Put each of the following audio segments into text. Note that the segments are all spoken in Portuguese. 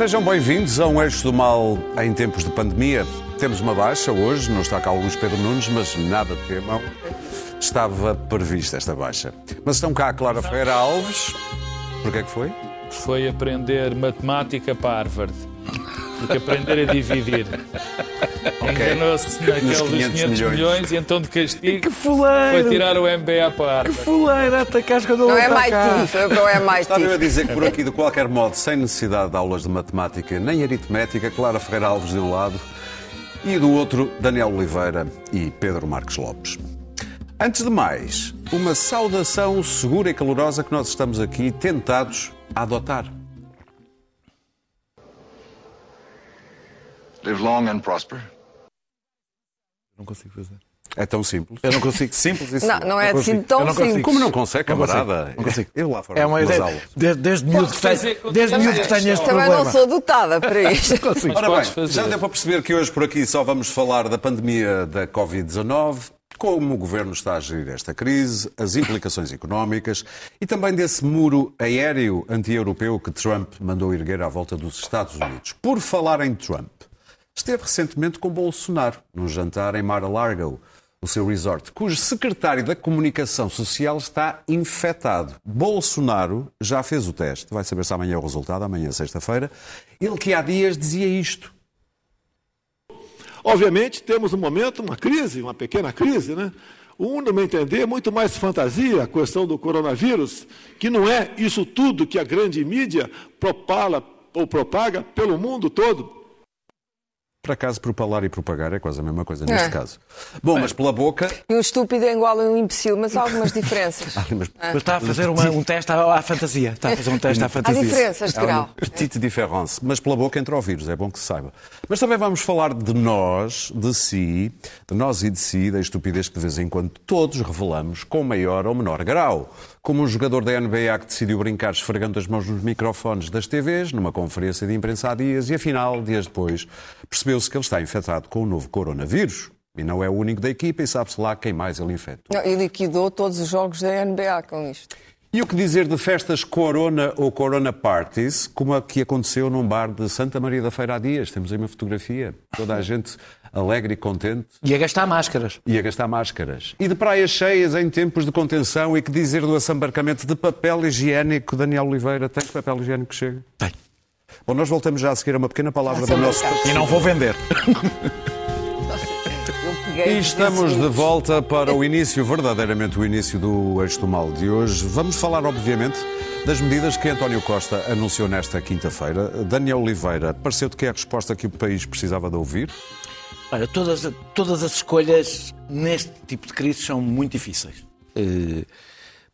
Sejam bem-vindos a um Eixo do Mal em tempos de pandemia. Temos uma baixa hoje, não está cá o Luís Pedro Nunes, mas nada temam. Estava prevista esta baixa. Mas estão cá a Clara Ferreira Alves. Porquê é que foi? Foi aprender matemática para Harvard. Porque aprender a dividir. Enganou-se naquele dos 500 milhões. milhões. e então de castigo que fuleiro. foi tirar o MBA para. Que fuleiro, atacaste quando Não é MIT, foi não é MIT. Estava eu a dizer que por aqui, de qualquer modo, sem necessidade de aulas de matemática nem aritmética, Clara Ferreira Alves de um lado e do outro, Daniel Oliveira e Pedro Marques Lopes. Antes de mais, uma saudação segura e calorosa que nós estamos aqui tentados a adotar. Live long and prosper. Não consigo fazer. É tão simples. Eu não consigo. Simples e Não, não é Não assim consigo. tão consigo. simples. Como não consegue, consigo. camarada? Não consigo. Eu lá fora, É uma ideia. Desde, desde miúdo que tenho, desde miúdo que tenho este Também problema. não sou dotada para isto. Ora podes bem, fazer. já deu para perceber que hoje por aqui só vamos falar da pandemia da Covid-19, como o governo está a gerir esta crise, as implicações económicas e também desse muro aéreo anti-europeu que Trump mandou erguer à volta dos Estados Unidos. Por falar em Trump, esteve recentemente com Bolsonaro num jantar em Mar-a-Lago, o seu resort, cujo secretário da Comunicação Social está infectado. Bolsonaro já fez o teste, vai saber se amanhã é o resultado, amanhã é sexta-feira. Ele que há dias dizia isto. Obviamente, temos um momento, uma crise, uma pequena crise, né? Um, no meu entender, é muito mais fantasia a questão do coronavírus, que não é isso tudo que a grande mídia propala ou propaga pelo mundo todo. Por acaso, propalar e propagar é quase a mesma coisa neste É. caso. Bom, mas pela boca. E um estúpido é igual a um imbecil, mas há algumas diferenças. Ah, mas Mas está a fazer uma- um teste à, à fantasia. Está a fazer um teste à Há fantasia. diferenças de Há grau. petite diferença. Mas pela boca entra o vírus, é bom que se saiba. Mas também vamos falar de nós, de si, de nós e de si, da estupidez que de vez em quando todos revelamos com maior ou menor grau. Como um jogador da NBA que decidiu brincar esfregando as mãos nos microfones das TVs, numa conferência de imprensa há dias, e afinal, dias depois, percebeu-se que ele está infectado com o novo coronavírus. E não é o único da equipa, e sabe-se lá quem mais ele infectou. Não, e liquidou todos os jogos da NBA com isto. E o que dizer de festas Corona ou Corona Parties, como a que aconteceu num bar de Santa Maria da Feira há dias? Temos aí uma fotografia. Toda a gente alegre e contente E a gastar máscaras. e a gastar máscaras. E de praias cheias em tempos de contenção e que dizer do assambarcamento de papel higiênico, Daniel Oliveira? Tens papel higiênico que chega? Tem. Bom, nós voltamos já a seguir a uma pequena palavra do nosso... E não vou vender. E estamos de volta para o início, verdadeiramente o início do Eixo do Mal de hoje. Vamos falar, obviamente, das medidas que António Costa anunciou nesta quinta-feira. Daniel Oliveira, pareceu-te que é a resposta que o país precisava de ouvir? Olha, todas, todas as escolhas neste tipo de crise são muito difíceis. Eh,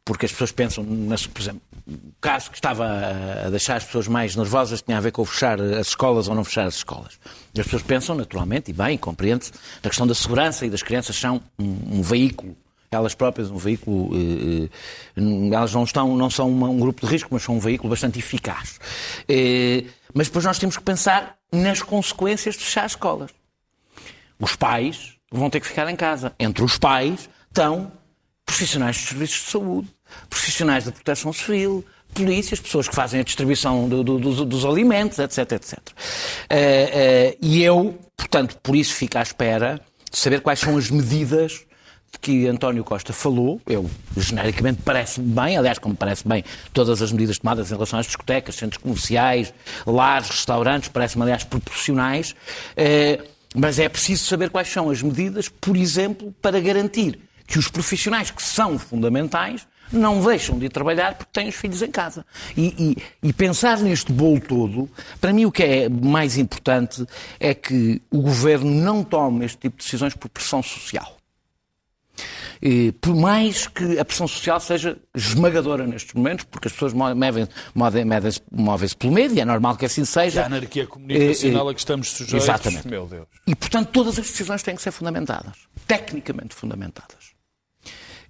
Porque as pessoas pensam, por exemplo, o caso que estava a- a deixar as pessoas mais nervosas tinha a ver com fechar as escolas ou não fechar as escolas. E as pessoas pensam, naturalmente, e bem, compreende-se, na questão da segurança e das crianças são um, um veículo elas próprias um veículo, eh, eh, elas não, estão, não são uma- um grupo de risco, mas são um veículo bastante eficaz. Eh, mas depois nós temos que pensar nas consequências de fechar as escolas. Os pais vão ter que ficar em casa. Entre os pais estão profissionais dos serviços de saúde, profissionais da proteção civil, polícias, pessoas que fazem a distribuição do- do- dos, dos alimentos, etc, etc. Eh, eh, e eu, portanto, por isso fico à espera de saber quais são as medidas de que António Costa falou. Eu, genericamente, parece-me bem, aliás, como parece bem todas as medidas tomadas em relação às discotecas, centros comerciais, lares, restaurantes, parece-me, aliás, proporcionais. Eh, mas é preciso saber quais são as medidas, por exemplo, para garantir que os profissionais que são fundamentais não deixam de trabalhar porque têm os filhos em casa. E, e- e pensar neste bolo todo, para mim o que é mais importante é que o governo não tome este tipo de decisões por pressão social. E, por mais que a pressão social seja esmagadora nestes momentos, porque as pessoas movem- movem- movem-se movem-se pelo medo, e é normal que assim A seja. anarquia comunicacional Eh, eh, a que estamos sujeitos. Exatamente. Meu Deus. E, portanto, todas as decisões têm que ser fundamentadas, tecnicamente fundamentadas.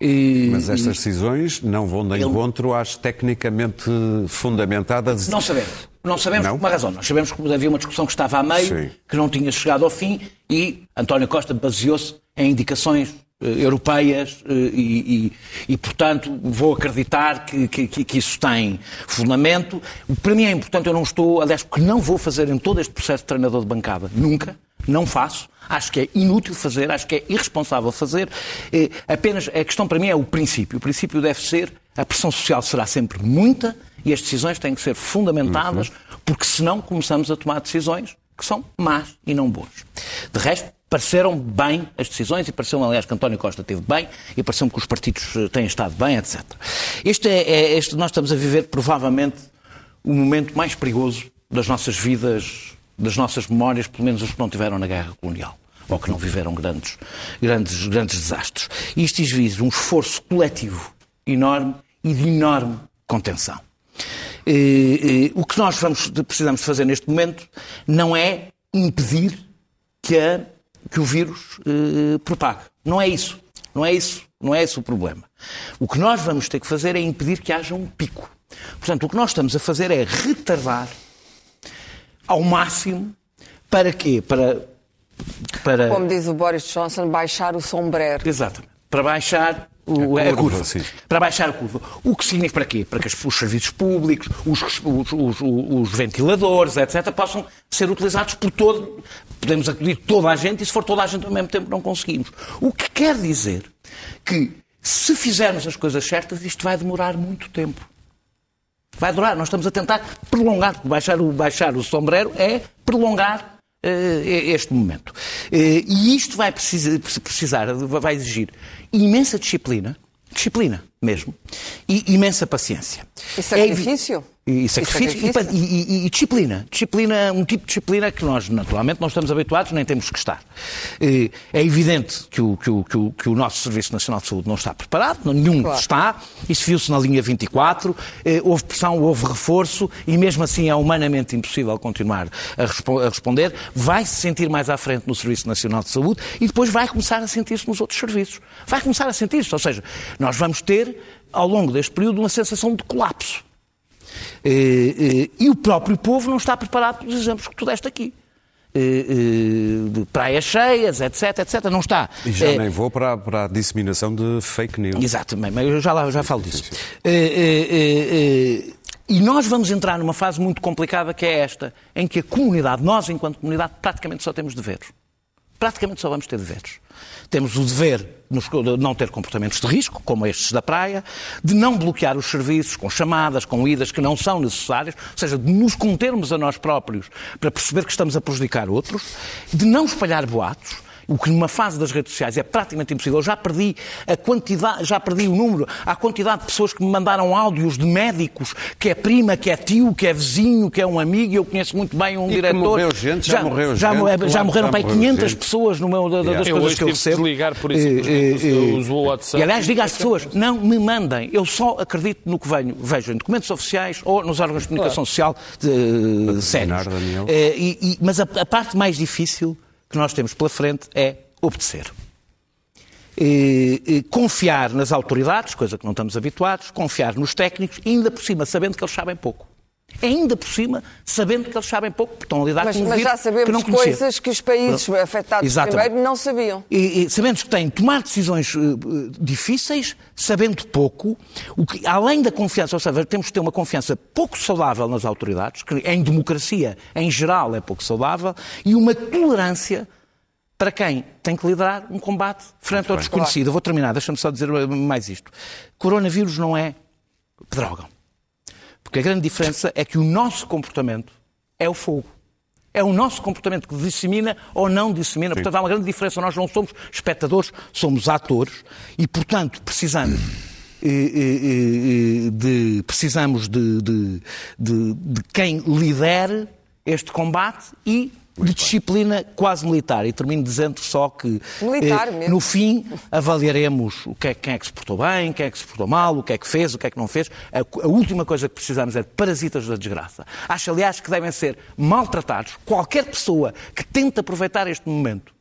E- Mas estas decisões não vão de encontro às tecnicamente fundamentadas. Não sabemos. Não sabemos Não? por uma razão. Nós sabemos que havia uma discussão que estava a meio, Sim. que não tinha chegado ao fim, e António Costa baseou-se em indicações europeias e, e, e, portanto, vou acreditar que, que, que, isso tem fundamento. Para mim é importante, eu não estou, aliás, que não vou fazer em todo este processo de treinador de bancada, nunca, não faço. Acho que é inútil fazer, acho que é irresponsável fazer. apenas a questão para mim é o princípio. O princípio deve ser a pressão social será sempre muita e as decisões têm que ser fundamentadas, porque senão começamos a tomar decisões que são más e não boas. De resto, pareceram bem as decisões e pareceu aliás, que António Costa teve bem e pareceu-me que os partidos eh, têm estado bem, etc. Este é, é, este, nós estamos a viver, provavelmente, o momento mais perigoso das nossas vidas, das nossas memórias, pelo menos os que não tiveram na guerra colonial ou que não viveram grandes, grandes, grandes desastres. E isto exige um esforço coletivo enorme e de enorme contenção. E, e, o que nós vamos, precisamos fazer neste momento não é impedir que, a, que o vírus eh, propague. Não é isso. Não é isso. Não é esse o problema. O que nós vamos ter que fazer é impedir que haja um pico. Portanto, o que nós estamos a fazer é retardar ao máximo para quê? Para, para... Como diz o Boris Johnson, baixar o sombrero. Exatamente. Para baixar o, a curva, a curva para baixar a curva. O que significa para quê? Para que os serviços públicos, os, os, os, os, ventiladores, etc., possam ser utilizados por todo. Podemos acudir toda a gente e, se for toda a gente ao mesmo tempo, não conseguimos. O que quer dizer que, se fizermos as coisas certas, isto vai demorar muito tempo. Vai durar. Nós estamos a tentar prolongar. Baixar o, baixar o sombrero é prolongar uh, este momento. Uh, e isto vai precisar, vai exigir imensa disciplina, disciplina mesmo, e imensa paciência. E sacrifício? É, e sacrifício, e, sacrifício? E, e, e, disciplina. Disciplina, um tipo de disciplina que nós, naturalmente, não estamos habituados, nem temos que estar. É evidente que o, que o, que o, que o nosso Serviço Nacional de Saúde não está preparado, nenhum claro. está, isso viu-se na linha 24, houve pressão, houve reforço, e mesmo assim é humanamente impossível continuar a, respo a responder. Vai se sentir mais à frente no Serviço Nacional de Saúde e depois vai começar a sentir-se nos outros serviços. Vai começar a sentir-se, ou seja, nós vamos ter, ao longo deste período, uma sensação de colapso. Eh, eh, e o próprio povo não está preparado pelos exemplos que tu deste aqui. De praias cheias, etc, etc. Não está. E já nem vou para, para a disseminação de fake news. Exatamente, mas eu já, lá, já falo disso. E nós vamos entrar numa fase muito complicada que é esta, em que a comunidade, nós enquanto comunidade, praticamente só temos deveres. Praticamente só vamos ter deveres. Temos o dever de não ter comportamentos de risco, como estes da praia, de não bloquear os serviços com chamadas, com idas que não são necessárias, ou seja, de nos contermos a nós próprios para perceber que estamos a prejudicar outros, de não espalhar boatos, o que numa fase das redes sociais é praticamente impossível. Eu já perdi a quantidade, já perdi o número, a quantidade de pessoas que me mandaram áudios de médicos, que é prima, que é tio, que é vizinho, que é um amigo, e eu conheço muito bem um e diretor. morreu gente, já, já morreu já, gente. Já, morreram para 500 gente. pessoas no meu, das yeah. coisas eu que eu recebo. De ligar por isso, uh, uh, o WhatsApp. E aliás, diga às pessoas, não me mandem, eu só acredito no que venho, vejo em documentos oficiais ou nos órgãos de comunicação claro. social de, uh, sérios. Uh, e, e, mas a, a parte mais difícil que nós temos pela frente é obedecer. E, e, confiar nas autoridades, coisa que não estamos habituados, confiar nos técnicos, ainda por cima sabendo que eles sabem pouco. Ainda por cima, sabendo que eles sabem pouco, porque estão a lidar mas, com um Mas já sabemos que não coisas que os países afetados Exatamente. primeiro não sabiam. E, e sabemos que têm de tomar decisões uh, difíceis, sabendo pouco, o que, além da confiança, ou seja, temos de ter uma confiança pouco saudável nas autoridades, que em democracia, em geral, é pouco saudável, e uma tolerância para quem tem que liderar um combate frente ao desconhecido. Claro. vou terminar, deixa-me só dizer mais isto. Coronavírus não é que drogam. Porque a grande diferença é que o nosso comportamento é o fogo. É o nosso comportamento que dissemina ou não dissemina. Sim. Portanto, há uma grande diferença. Nós não somos espectadores, somos atores e, portanto, precisamos. De, precisamos de, de, de, de quem lidere este combate e de disciplina quase militar. E termino dizendo só que eh, no fim avaliaremos o que é, quem é que se portou bem, quem é que se portou mal, o que é que fez, o que é que não fez. A, a última coisa que precisamos é de parasitas da desgraça. Acho, aliás, que devem ser maltratados. Qualquer pessoa que tente aproveitar este momento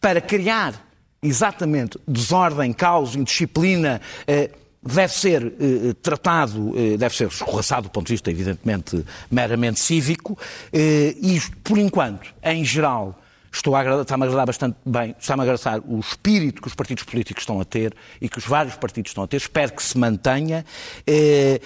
para criar exatamente desordem, caos, indisciplina. Eh, deve ser eh, tratado, eh, deve ser escorraçado do ponto de vista, evidentemente, meramente cívico, eh, e por enquanto, em geral, Estou a agradar, está-me a agradar bastante bem, está-me a agradar o espírito que os partidos políticos estão a ter e que os vários partidos estão a ter. Espero que se mantenha, eh,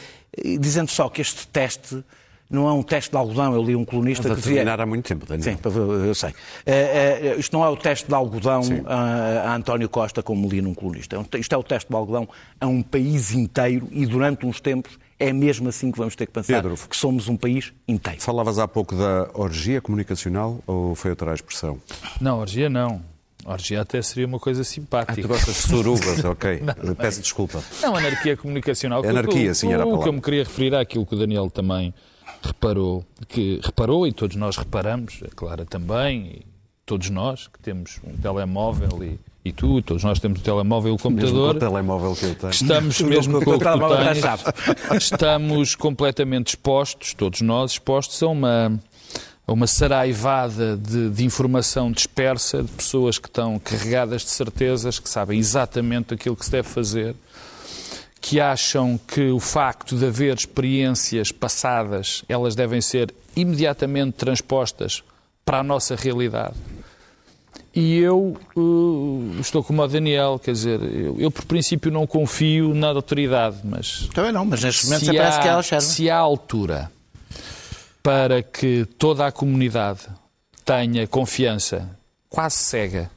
dizendo só que este teste não é um teste de algodão. Eu li um colunista Mas que dizia... há muito tempo, Daniel. Sim, eu sei. Uh, uh, isto não é o teste de algodão a, a, António Costa, como li num colunista. É isto é o teste de algodão a um país inteiro e durante uns tempos é mesmo assim que vamos ter que pensar Pedro, que somos um país inteiro. Falavas há pouco da orgia comunicacional ou foi outra expressão? Não, orgia não. Orgia até seria uma coisa simpática. Ah, tu gostas de surubas, ok. não, Peço desculpa. Não, anarquia comunicacional. Anarquia, sim, era a palavra. O que eu me queria referir àquilo que o Daniel também reparou, que reparou e todos nós reparamos, a Clara também, todos nós que temos um telemóvel e, e tu, todos nós temos o telemóvel e o computador. Mesmo com o telemóvel que eu tenho. Estamos mesmo com o que tu estamos completamente expostos, todos nós expostos a uma a uma saraivada de, de, informação dispersa de pessoas que estão carregadas de certezas, que sabem exatamente aquilo que se deve fazer que acham que o facto de haver experiências passadas, elas devem ser imediatamente transpostas para a nossa realidade. E eu uh, estou como o Daniel, quer dizer, eu, eu, por princípio não confio na autoridade, mas. Também não, mas neste momento se parece que ela serve. Se há altura para que toda a comunidade tenha confiança quase cega,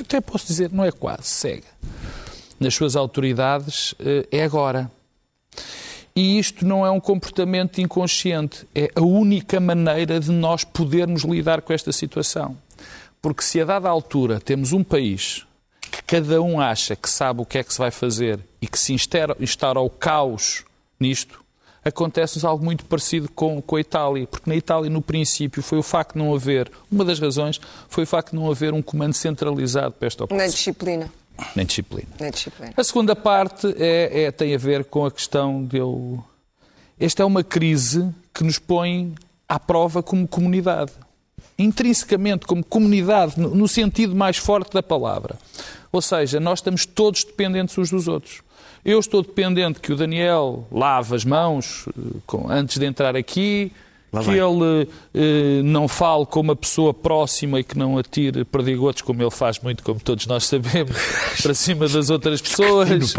até posso dizer, não é quase cega, nas suas autoridades eh, é agora. E isto não é um comportamento inconsciente, é a única maneira de nós podermos lidar com esta situação. Porque se a dada altura temos um país que cada um acha que sabe o que é que se vai fazer e que se instaura o caos nisto, acontece-nos algo muito parecido com, com a Itália, porque na Itália, no princípio, foi o facto de não haver, uma das razões foi o facto de não haver um comando centralizado para esta operação. Na disciplina. Nem disciplina. Nem disciplina. A segunda parte é, é, tem a ver com a questão de eu. Esta é uma crise que nos põe à prova como comunidade. Intrinsecamente, como comunidade, no sentido mais forte da palavra. Ou seja, nós estamos todos dependentes uns dos outros. Eu estou dependente que o Daniel lave as mãos eh, antes de entrar aqui, Lá que vai. ele eh, não fale com uma pessoa próxima e que não atire perdigotos, como ele faz muito, como todos nós sabemos, para cima das outras pessoas.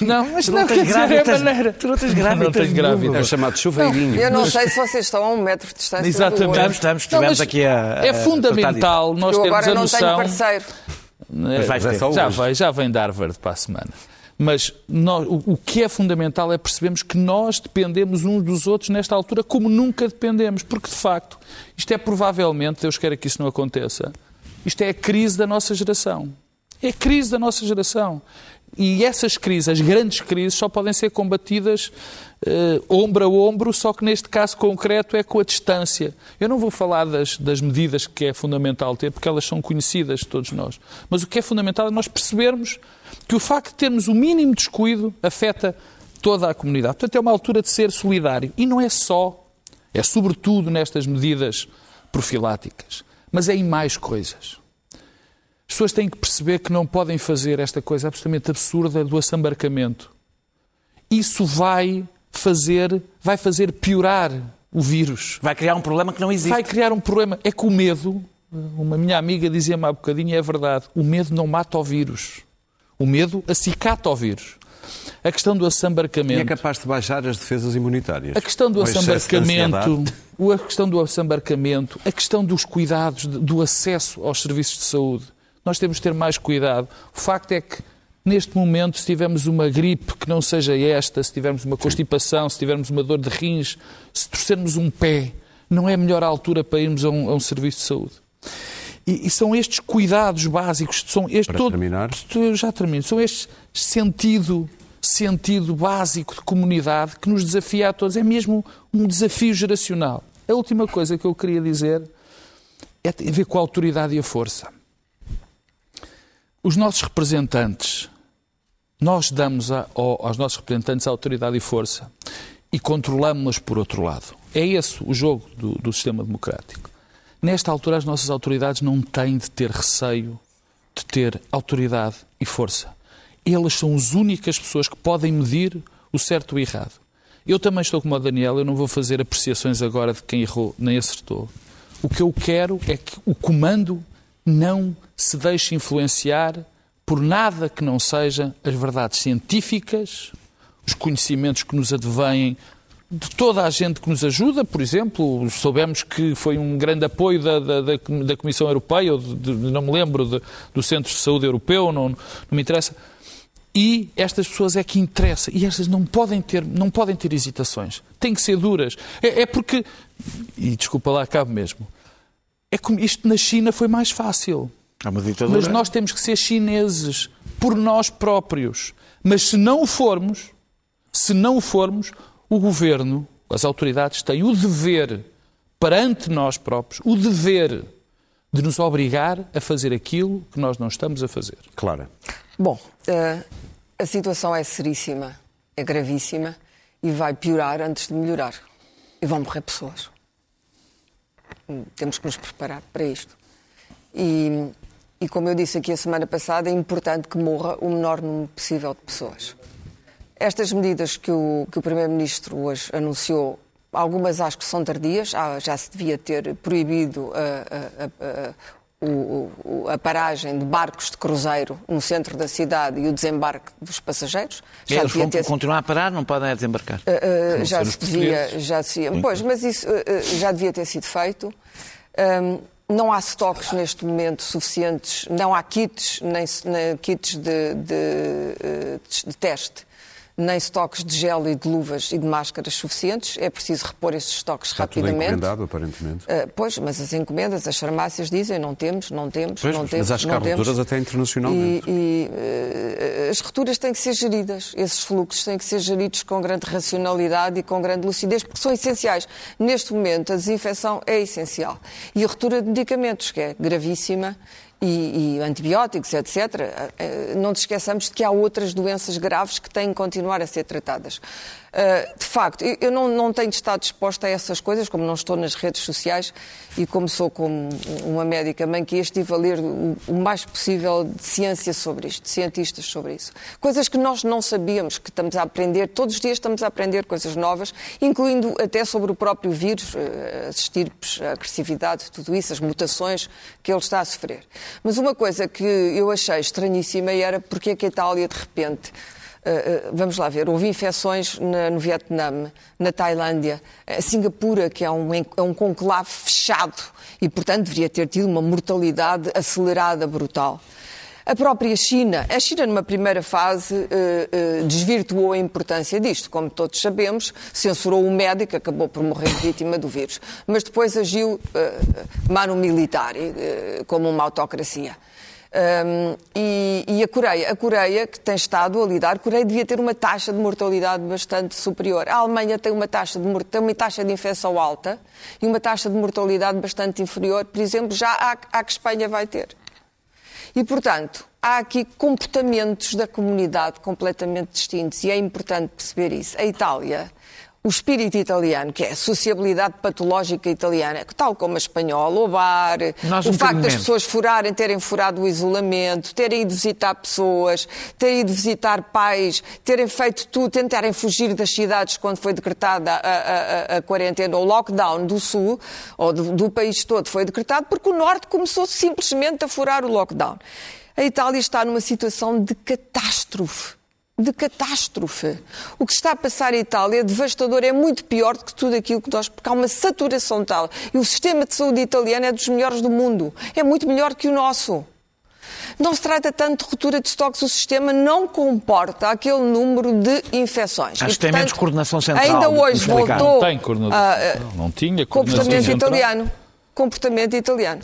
não, mas tu não, não tens grávida, é maneira. Tu não tens grávida. Não tenho grávida. É chamado chuveirinho. Eu não sei se vocês estão a um metro de distância. Exatamente. Estamos, estamos, estivemos aqui a, a, É fundamental nós termos a noção... agora não tenho parceiro. Mas vais ter. Já, vai, já vem de Harvard para a semana. Mas nós, o, o, que é fundamental é percebermos que nós dependemos uns dos outros nesta altura como nunca dependemos, porque de facto isto é provavelmente, Deus queira que isso não aconteça, isto é a crise da nossa geração. É a crise da nossa geração. E essas crises, as grandes crises, só podem ser combatidas uh, ombro a ombro, só que neste caso concreto é com a distância. Eu não vou falar das, das medidas que é fundamental ter, porque elas são conhecidas de todos nós. Mas o que é fundamental é nós percebermos que o facto de termos o mínimo descuido afeta toda a comunidade. Portanto, é uma altura de ser solidário. E não é só, é sobretudo nestas medidas profiláticas, mas é em mais coisas. As pessoas têm que perceber que não podem fazer esta coisa absolutamente absurda do assambarcamento. Isso vai fazer, vai fazer piorar o vírus. Vai criar um problema que não existe. Vai criar um problema. É que o medo, uma minha amiga dizia-me há bocadinho, e é verdade, o medo não mata o vírus. O medo acicata o vírus. A questão do assambarcamento. E é capaz de baixar as defesas imunitárias. A questão do assambarcamento, a questão do assambarcamento, a questão dos cuidados, do acesso aos serviços de saúde nós temos de ter mais cuidado. O facto é que, neste momento, se tivermos uma gripe que não seja esta, se tivermos uma constipação, se tivermos uma dor de rins, se torcermos um pé, não é a melhor altura para irmos a um, a um serviço de saúde. E, e, são estes cuidados básicos, são este para todo, terminar? Já termino. São este sentido sentido básico de comunidade que nos desafia a todos. É mesmo um desafio geracional. A última coisa que eu queria dizer é tem a ver com a autoridade e a força. Os nossos representantes, nós damos a, aos nossos representantes autoridade e força e controlamos-los por outro lado. É esse o jogo do, do sistema democrático. Nesta altura, as nossas autoridades não têm de ter receio de ter autoridade e força. Elas são as únicas pessoas que podem medir o certo e o errado. Eu também estou como o Daniel, eu não vou fazer apreciações agora de quem errou nem acertou. O que eu quero é que o comando não se deixe influenciar por nada que não seja as verdades científicas, os conhecimentos que nos advêm de toda a gente que nos ajuda, por exemplo, soubemos que foi um grande apoio da, da, da Comissão Europeia, ou de, de, não me lembro, de, do Centro de Saúde Europeu, não, não me interessa. E estas pessoas é que interessa. E estas não podem ter, não podem ter hesitações. Têm que ser duras. É, é porque, e desculpa lá, cabe mesmo, é como isto na China foi mais fácil. É uma ditadura. Mas nós temos que ser chineses por nós próprios. Mas se não o formos, se não o formos, o governo, as autoridades têm o dever, perante nós próprios, o dever de nos obrigar a fazer aquilo que nós não estamos a fazer. Claro. Bom, uh, a situação é seríssima, é gravíssima e vai piorar antes de melhorar. E vão morrer pessoas. Temos que nos preparar para isto. E, e como eu disse aqui a semana passada, é importante que morra o menor número possível de pessoas. Estas medidas que o, que o Primeiro-Ministro hoje anunciou, algumas acho que são tardias, já se devia ter proibido a, a, a, o, a, paragem de barcos de cruzeiro no centro da cidade e o desembarque dos passageiros. Já Eles vão ter... continuar a parar, não podem desembarcar. Uh, uh, já se devia, já se... Pois, mas isso uh, já devia ter sido feito. Um, não há estoques neste momento suficientes, não há kits, nem, nem kits de, de, de teste nem estoques de gel e de luvas e de máscaras suficientes. É preciso repor esses estoques Está rapidamente. Tudo encomendado, aparentemente. Uh, pois, mas as encomendas, as farmácias dizem não temos, não temos, pois, não temos. Mas acho que há rupturas até internacionalmente. E, e uh, as rupturas têm que ser geridas. Esses fluxos têm que ser geridos com grande racionalidade e com grande lucidez, porque são essenciais. Neste momento, a desinfecção é essencial. E a ruptura de medicamentos, que é gravíssima e, e, antibióticos, etc., eh, eh, não te esqueçamos de que há outras doenças graves que têm que continuar a ser tratadas. Uh, de facto, eu não, não tenho estado disposta a essas coisas, como não estou nas redes sociais e como sou como uma médica mãe que estive a ler o, o, mais possível de ciência sobre isto, de cientistas sobre isso. Coisas que nós não sabíamos, que estamos a aprender, todos os dias estamos a aprender coisas novas, incluindo até sobre o próprio vírus, uh, as estirpes, a agressividade, tudo isso, as mutações que ele está a sofrer. Mas uma coisa que eu achei estranhíssima era porque é que a Itália, de repente, Uh, vamos lá ver, houve infecções na, no Vietnã, na Tailândia, a Singapura, que é um, é um conclave fechado e, portanto, deveria ter tido uma mortalidade acelerada, brutal. A própria China, a China numa primeira fase uh, uh, desvirtuou a importância disto, como todos sabemos, censurou o médico, acabou por morrer vítima do vírus, mas depois agiu uh, mano militar, como uma autocracia. Um, e, e, a Coreia, a Coreia que tem estado a lidar, a Coreia devia ter uma taxa de mortalidade bastante superior. A Alemanha tem uma taxa de, tem uma taxa de infecção alta e uma taxa de mortalidade bastante inferior, por exemplo, já à, à que Espanha vai ter. E, portanto, há aqui comportamentos da comunidade completamente distintos e é importante perceber isso. A Itália o espírito italiano, que é a sociabilidade patológica italiana, tal como a espanhola, o bar, Nós o facto das pessoas furarem, terem furado o isolamento, terem ido visitar pessoas, terem ido visitar pais, terem feito tudo, tentarem fugir das cidades quando foi decretada a, a, a, quarentena, o lockdown do sul, ou do, do país todo, foi decretado porque o norte começou simplesmente a furar o lockdown. A Itália está numa situação de catástrofe de catástrofe. O que está a passar em Itália é devastador, é muito pior do que tudo aquilo que nós. porque há uma saturação tal. E o sistema de saúde italiano é dos melhores do mundo. É muito melhor que o nosso. Não se trata tanto de ruptura de estoques, o sistema não comporta aquele número de infecções. Acho e, que tem menos coordenação central. Ainda hoje voltou. Não tem coordenação. Uh, não, não tinha coordenação comportamento central. italiano. Comportamento italiano.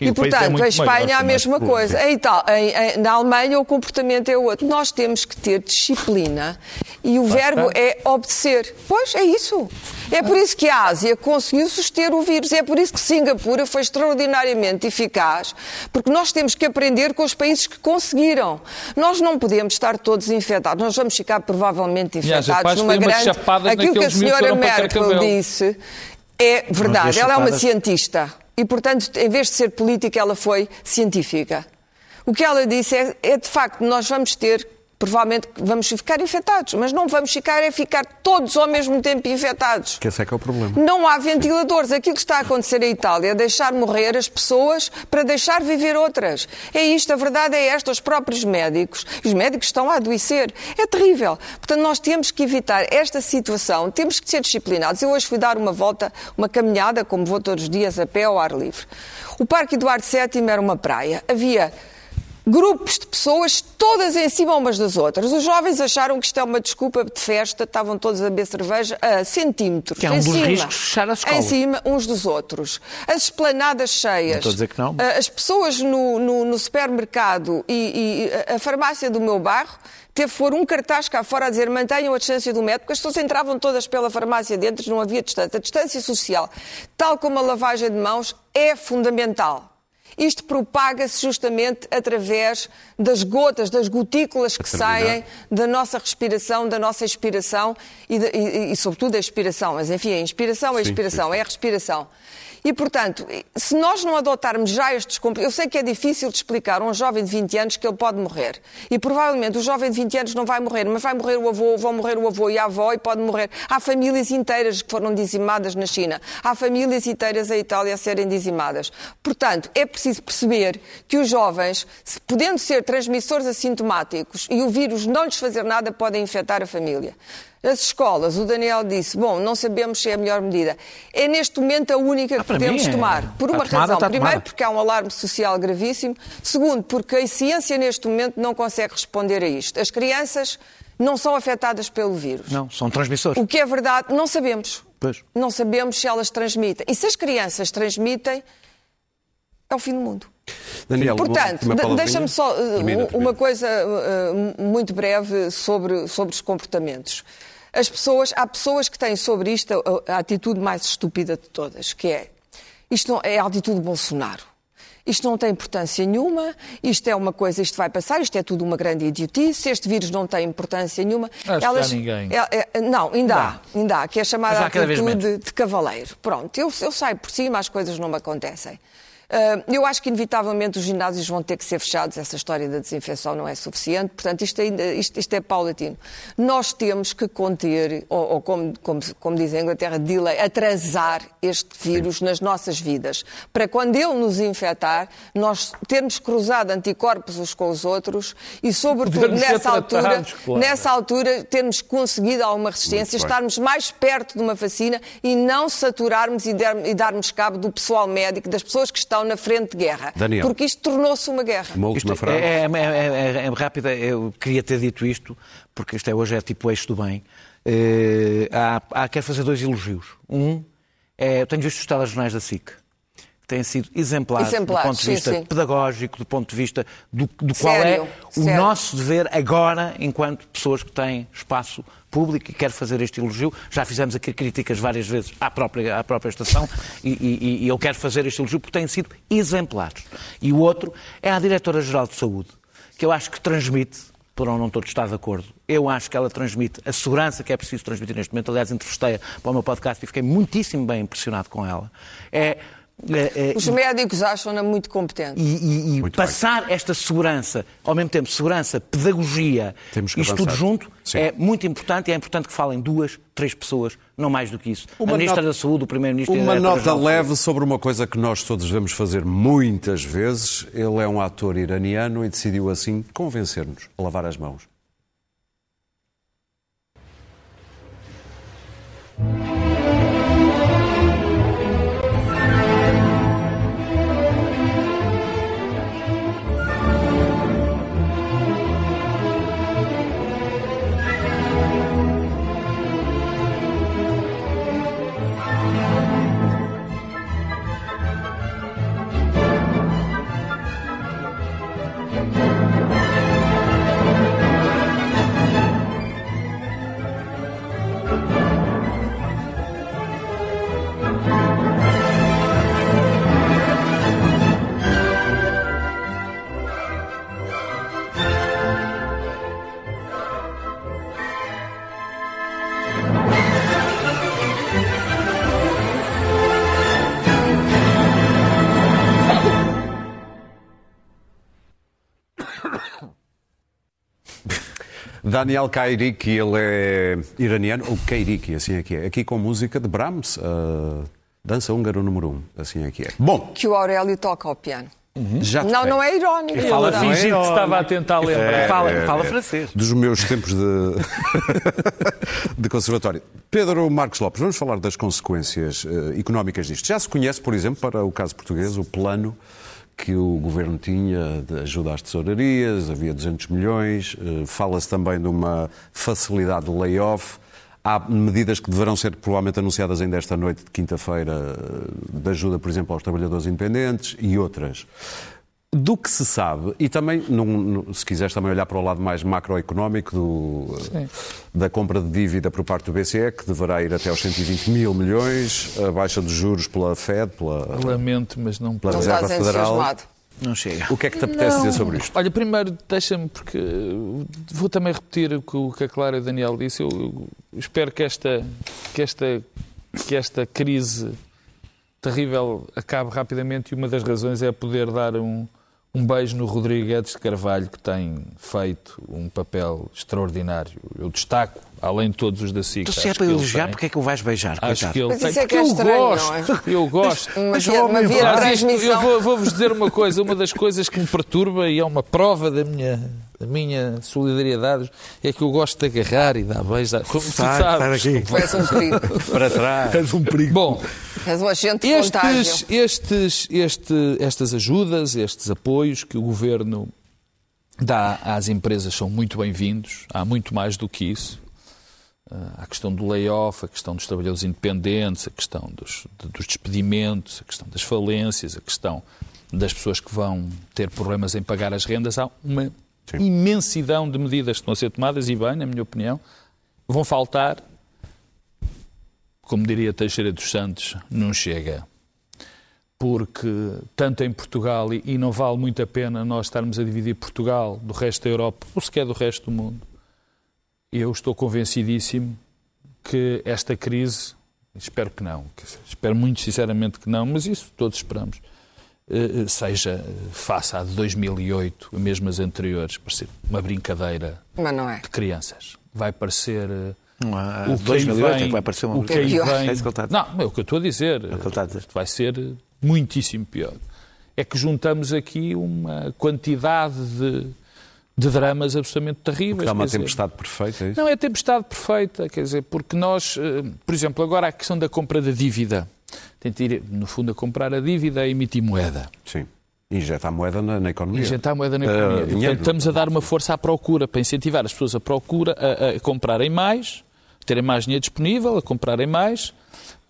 E, e portanto, é a Espanha a mesma coisa. Em Itália, em, em, na Alemanha o comportamento é outro. Nós temos que ter disciplina e o verbo é obedecer. Pois, é isso. É por isso que a Ásia conseguiu suster o vírus. É por isso que Singapura foi extraordinariamente eficaz, porque nós temos que aprender com os países que conseguiram. Nós não podemos estar todos infectados. Nós vamos ficar provavelmente infectados numa grande... Aquilo que a senhora Merkel disse é verdade. Ela é uma cientista. E, portanto, em vez de ser política, ela foi científica. O que ela disse é, é de facto, nós vamos ter provavelmente vamos ficar infectados, mas não vamos ficar é ficar todos ao mesmo tempo infectados. Que esse é que é o problema. Não há ventiladores. Aquilo que está a acontecer em Itália é deixar morrer as pessoas para deixar viver outras. É isto, a verdade é esta. Os próprios médicos, os médicos estão a adoecer. É terrível. Portanto, nós temos que evitar esta situação, temos que ser disciplinados. Eu hoje fui dar uma volta, uma caminhada, como vou todos os dias, a pé ao ar livre. O Parque Eduardo VII era uma praia. Havia grupos de pessoas, todas em cima umas das outras. Os jovens acharam que isto é uma desculpa de festa, estavam todos a beber cerveja a centímetros. Que é um dos cima, riscos de fechar a escola. Em cima, uns dos outros. As esplanadas cheias. Não estou a dizer que não. As pessoas no, no, no supermercado e, e, a farmácia do meu bairro teve pôr um cartaz cá fora a dizer mantenham a distância do metro, porque as pessoas entravam todas pela farmácia dentro, não havia distância. A distância social, tal como a lavagem de mãos, é fundamental. Isto propaga-se justamente através das gotas, das gotículas que saem da nossa respiração, da nossa expiração e, de, e, e, sobretudo, da expiração. Mas, enfim, a inspiração é a expiração, sim, sim. é a respiração. E, portanto, se nós não adotarmos já estes Eu sei que é difícil de explicar a um jovem de 20 anos que ele pode morrer. E provavelmente o jovem de 20 anos não vai morrer, mas vai morrer o avô, vão morrer o avô e a avó e pode morrer. Há famílias inteiras que foram dizimadas na China. Há famílias inteiras em Itália a serem dizimadas. Portanto, é preciso perceber que os jovens, podendo ser transmissores assintomáticos e o vírus não lhes fazer nada, podem infectar a família. As escolas, o Daniel disse, bom, não sabemos se é a melhor medida. É neste momento a única que ah, podemos é... tomar. Por uma razão. Primeiro, porque há um alarme social gravíssimo. Segundo, porque a ciência neste momento não consegue responder a isto. As crianças não são afetadas pelo vírus. Não, são transmissores. O que é verdade, não sabemos. Pois. Não sabemos se elas transmitem. E se as crianças transmitem, é o fim do mundo. Daniel, Portanto, deixa-me só uh, uma coisa uh, muito breve sobre, sobre os comportamentos. As pessoas, há pessoas que têm sobre isto a, a atitude mais estúpida de todas, que é isto não, é a atitude de Bolsonaro. Isto não tem importância nenhuma, isto é uma coisa, isto vai passar, isto é tudo uma grande idiotice, este vírus não tem importância nenhuma. Acho Elas, que ninguém. É, é, não, ainda há, ainda há, que é chamada atitude de cavaleiro. Pronto, eu, eu saio por cima, as coisas não me acontecem. Ah, eu acho que, inevitavelmente, os ginásios vão ter que ser fechados. Essa história da desinfecção não é suficiente. Portanto, isto, ainda, isto, isto é paulatino. Nós temos que conter, ou, ou como, como, como diz a Inglaterra, delay, atrasar este vírus Sim. nas nossas vidas. Para quando ele nos infectar, nós termos cruzado anticorpos uns com os outros e, sobretudo, nessa altura, claro. nessa altura, termos conseguido alguma resistência, estarmos mais perto de uma vacina e não saturarmos e, der, e darmos cabo do pessoal médico, das pessoas que estão estão na frente de guerra. Daniel. Porque isto tornou-se uma guerra. Uma última frase. É, é, é, é, rápida, eu queria ter dito isto, porque isto é, hoje é tipo eixo do bem. Uh, há, há, quero fazer dois elogios. Um, é, eu tenho visto os telejornais da SIC têm sido exemplares, exemplares do ponto de vista sim, sim. pedagógico, do ponto de vista do, do qual é o sério. nosso dever agora, enquanto pessoas que têm espaço público e quero fazer este elogio. Já fizemos aqui críticas várias vezes à própria, à própria estação e, e, e eu quero fazer este elogio porque têm sido exemplares. E o outro é a Diretora-Geral de Saúde, que eu acho que transmite, por não todos estar de acordo, eu acho que ela transmite a segurança que é preciso transmitir neste momento. Aliás, entrevistei-a para o meu podcast e fiquei muitíssimo bem impressionado com ela. É é, é, Os médicos acham-na muito competente. E, e, e muito passar bem. esta segurança, ao mesmo tempo, segurança, pedagogia, isto avançar. tudo junto, Sim. é muito importante e é importante que falem duas, três pessoas, não mais do que isso. Uma a Ministra da Saúde, o Primeiro-Ministro... Uma nota leve sobre uma coisa que nós todos devemos fazer muitas vezes. Ele é um ator iraniano e decidiu, assim, convencer-nos a lavar as mãos. Daniel Kairiki, ele é iraniano, ou Kairiki, assim é que é. Aqui com música de Brahms, uh, dança húngaro número 1, um, assim é que é. Bom. Que o Aurélio toca ao piano. Uhum. Já não, não é irónico. Ele fala fingir é que estava a tentar lembrar. É, fala, é, fala francês. Dos meus tempos de, de conservatório. Pedro Marcos Lopes, vamos falar das consequências uh, económicas disto. Já se conhece, por exemplo, para o caso português, o plano que o governo tinha de ajuda às tesourarias, havia 200 milhões, uh, fala-se também de uma facilidade de layoff. Há medidas que deverão ser provavelmente anunciadas ainda esta noite de quinta-feira, de ajuda, por exemplo, aos trabalhadores independentes e outras. Do que se sabe, e também, se quiseres também olhar para o lado mais macroeconómico do, da compra de dívida por parte do BCE, que deverá ir até aos 120 mil milhões, a baixa dos juros pela Fed, pela, Lamento, mas não pela Reserva Federal. Não chega. O que é que te apetece não. dizer sobre isto? Olha, primeiro deixa-me, porque vou também repetir o que a Clara e o Daniel disse. Eu espero que esta, que esta, que esta crise terrível acabe rapidamente e uma das razões é poder dar um, um beijo no Rodrigo Guedes de Carvalho, que tem feito um papel extraordinário. Eu destaco, além de todos os da SIC. Tu se é para elogiar, porque é que o vais beijar? Acho que ele mas tem. Isso é que é estranho, eu gosto, não é? eu gosto. Mas, mas, mas via transmissão... eu vou-vos vou dizer uma coisa, uma das coisas que me perturba e é uma prova da minha a minha solidariedade é que eu gosto de agarrar e dar beijos. Como tu sabes. Aqui. Parece um perigo. Para trás. És um perigo. Bom, És um agente estes, estes, este, estas ajudas, estes apoios que o Governo dá às empresas são muito bem-vindos. Há muito mais do que isso. Ah, a questão do layoff, a questão dos trabalhadores independentes, a questão dos, dos despedimentos, a questão das falências, a questão das pessoas que vão ter problemas em pagar as rendas. Há uma Sim. imensidão de medidas que estão a ser tomadas e bem, na minha opinião, vão faltar, como diria Teixeira dos Santos, não chega. Porque tanto em Portugal, e não vale muito a pena nós estarmos a dividir Portugal do resto da Europa, ou sequer do resto do mundo, eu estou convencidíssimo que esta crise, espero que não, espero muito sinceramente que não, mas isso todos esperamos, eh, eh, seja face à de 2008, mesmo as anteriores, parecer uma brincadeira é. de crianças. Vai parecer não o 2008 vem, é que vai parecer uma o que aí vem, é Não, é o que eu estou a dizer. É vai ser muitíssimo pior. É que juntamos aqui uma quantidade de, de dramas absolutamente terríveis. Porque há uma tempestade dizer, perfeita, é isso? Não é tempestade perfeita, quer dizer, porque nós, eh, por exemplo, agora a questão da compra da dívida tenta ir, no fundo, a comprar a dívida a emitir moeda. Sim. Injetar moeda na, na economia. Injetar moeda na economia. Uh, Portanto, estamos a dar uma força à procura, para incentivar as pessoas a procura a, a comprarem mais, terem mais dinheiro disponível, a comprarem mais,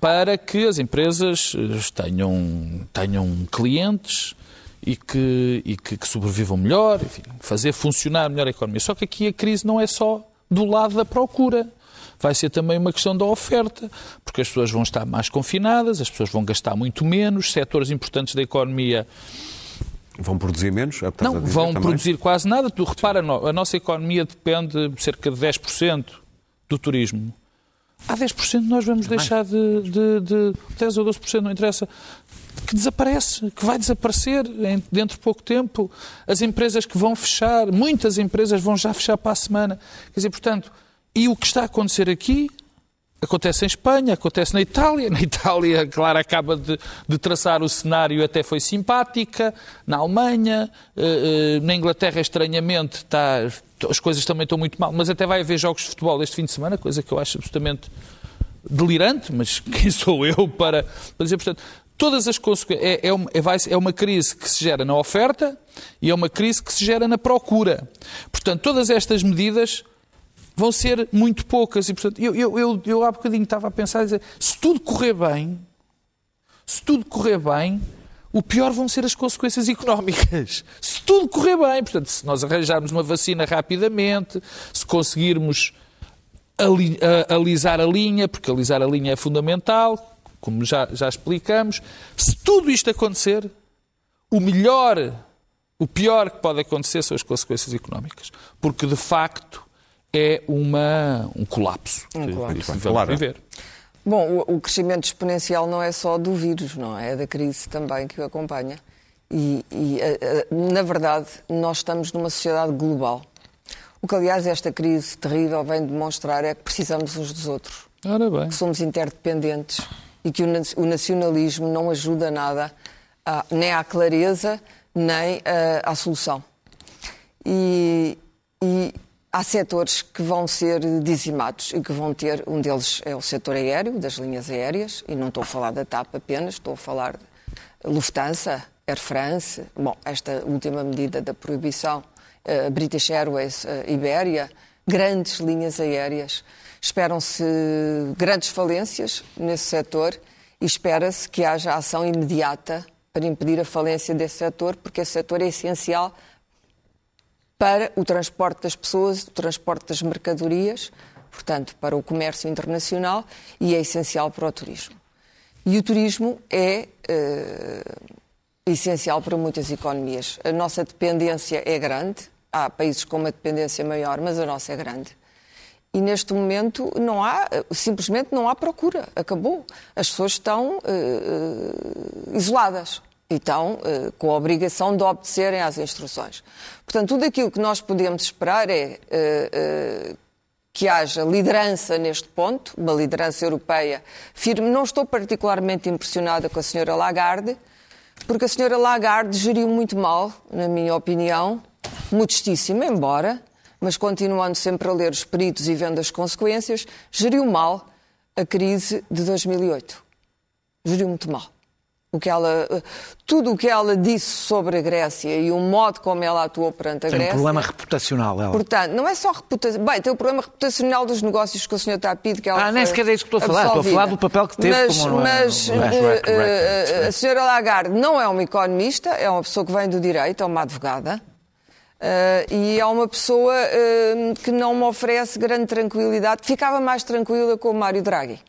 para que as empresas eh, tenham, tenham clientes e, que, e que, que sobrevivam melhor, enfim, fazer funcionar melhor a economia. Só que aqui a crise não é só do lado da procura vai ser também uma questão da oferta, porque as pessoas vão estar mais confinadas, as pessoas vão gastar muito menos, setores importantes da economia Vão produzir menos? É não, vão também? produzir quase nada. Tu repara, a nossa economia depende de cerca de 10% do turismo. Há 10% nós vamos deixar de, de, de 10 ou 12%, não interessa, que desaparece, que vai desaparecer dentro de pouco tempo. As empresas que vão fechar, muitas empresas vão já fechar para a semana. Quer dizer, portanto, e o que está a acontecer aqui acontece em Espanha, acontece na Itália. Na Itália, claro, acaba de, de traçar o cenário, até foi simpática. Na Alemanha, eh, eh, na Inglaterra, estranhamente, está, as coisas também estão muito mal. Mas até vai haver jogos de futebol este fim de semana, coisa que eu acho absolutamente delirante, mas quem sou eu para, para dizer, portanto, todas as consequências. É, é, é, é uma crise que se gera na oferta e é uma crise que se gera na procura. Portanto, todas estas medidas vão ser muito poucas. E, portanto, eu, eu, eu, eu há bocadinho estava a pensar, dizer, se tudo correr bem, se tudo correr bem, o pior vão ser as consequências económicas. Se tudo correr bem, portanto, se nós arranjarmos uma vacina rapidamente, se conseguirmos alisar a linha, porque alisar a linha é fundamental, como já, já explicamos, se tudo isto acontecer, o melhor, o pior que pode acontecer são as consequências económicas. Porque, de facto, é uma, um colapso. Um colapso. Que vamos viver. Bom, o, o, crescimento exponencial não é só do vírus, não é? É da crise também que o acompanha. E, e na verdade, nós estamos numa sociedade global. O que, aliás, esta crise terrível vem demonstrar é que precisamos uns dos outros. Ora bem. Que somos interdependentes e que o nacionalismo não ajuda nada nem à clareza nem à solução. E, e há setores que vão ser dizimados e que vão ter, um deles é o setor aéreo, das linhas aéreas, e não estou a falar da TAP apenas, estou a falar de Lufthansa, Air France, bom, esta última medida da proibição uh, British Airways, uh, Ibéria, grandes linhas aéreas. Esperam-se grandes falências nesse setor e espera-se que haja ação imediata para impedir a falência desse setor, porque esse setor é essencial para o transporte das pessoas, o transporte das mercadorias, portanto, para o comércio internacional e é essencial para o turismo. E o turismo é uh, essencial para muitas economias. A nossa dependência é grande, há países com uma dependência maior, mas a nossa é grande. E neste momento não há, simplesmente não há procura. Acabou. As pessoas estão uh, isoladas e estão uh, com a obrigação de obedecerem às instruções. Portanto, tudo aquilo que nós podemos esperar é uh, que haja liderança neste ponto, uma liderança europeia firme. Não estou particularmente impressionada com a senhora Lagarde, porque a senhora Lagarde geriu muito mal, na minha opinião, modestíssima, embora, mas continuando sempre a ler os peritos e vendo as consequências, geriu mal a crise de 2008. Geriu muito mal. O que ela, tudo o que ela disse sobre a Grécia e o modo como ela atuou perante a tem Grécia. Tem um problema reputacional, ela. Portanto, não é só reputacional. Bem, tem o problema reputacional dos negócios que o senhor está a pedir. Que ela ah, nem sequer é isso que estou a falar. Estou a falar do papel que teve mas, como Mas não é, não é, uh, a senhora Lagarde não é uma economista, é uma pessoa que vem do direito, é uma advogada. Uh, e é uma pessoa uh, que não me oferece grande tranquilidade. Ficava mais tranquila com o Mário Draghi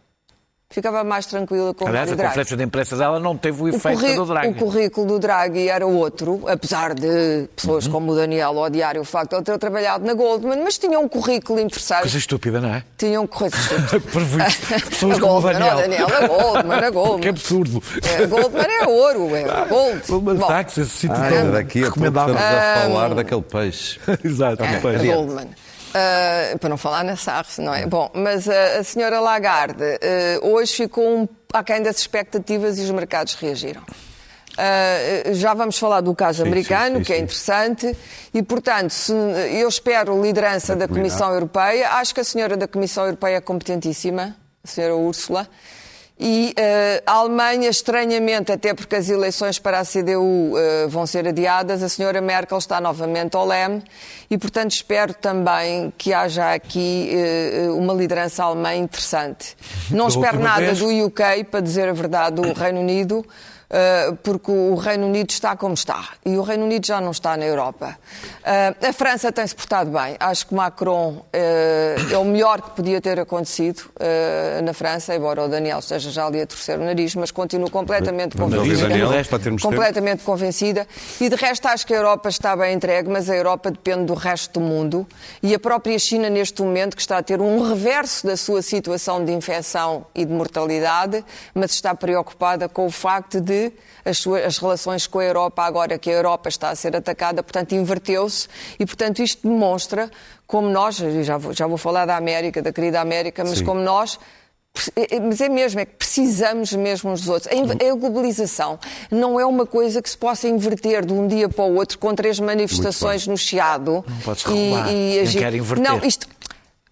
ficava mais tranquila com Aliás, o Draghi. a conferência de imprensa dela não teve o efeito o do Draghi. O currículo do Draghi era outro, apesar de pessoas uhum. como o Daniel odiarem o facto de ele ter trabalhado na Goldman, mas tinha um currículo interessante. Coisa estúpida, não é? Tinha um currículo estúpido. pessoas a como Goldman, o Daniel. Não, Daniel, a Goldman, a Goldman. que absurdo. É, Goldman é ouro, é gold. Goldman Sachs, esse sítio ah, daqui a pouco estamos a falar daquele peixe. Exato, é, peixe. Goldman. Uh, para não falar na SARS, não é? Bom, mas a, a senhora Lagarde uh, hoje ficou um, aquém das expectativas e os mercados reagiram. Uh, já vamos falar do caso sim, americano, sim, sim, que é interessante, e, portanto, se, eu espero liderança da Comissão Europeia. Acho que a senhora da Comissão Europeia é competentíssima, a senhora Úrsula. E uh, a Alemanha, estranhamente, até porque as eleições para a CDU uh, eh, vão ser adiadas, a senhora Merkel está novamente ao leme e, portanto, espero também que haja aqui uh, uma liderança alemã interessante. Não espero nada vez... do UK, para dizer a verdade, do Reino Unido. Eh, porque o Reino Unido está como está e o Reino Unido já não está na Europa. Eh, a França tem-se portado bem. Acho que Macron eh, é o melhor que podia ter acontecido na França, embora o Daniel esteja já ali a torcer o nariz, mas continuo completamente convencida. Daniel, completamente convencida. E de resto acho que a Europa está bem entregue, mas a Europa depende do resto do mundo e a própria China neste momento que está a ter um reverso da sua situação de infecção e de mortalidade, mas está preocupada com o facto de as, suas, as relações com a Europa, agora que a Europa está a ser atacada, portanto, inverteu-se e, portanto, isto demonstra como nós, já vou, já vou falar da América, da querida América, mas Sim. como nós é, é, mas é mesmo, é que precisamos mesmo uns dos outros. A globalização não é uma coisa que se possa inverter de um dia para o outro com três manifestações no Chiado. Não pode e, e agir. Não, isto,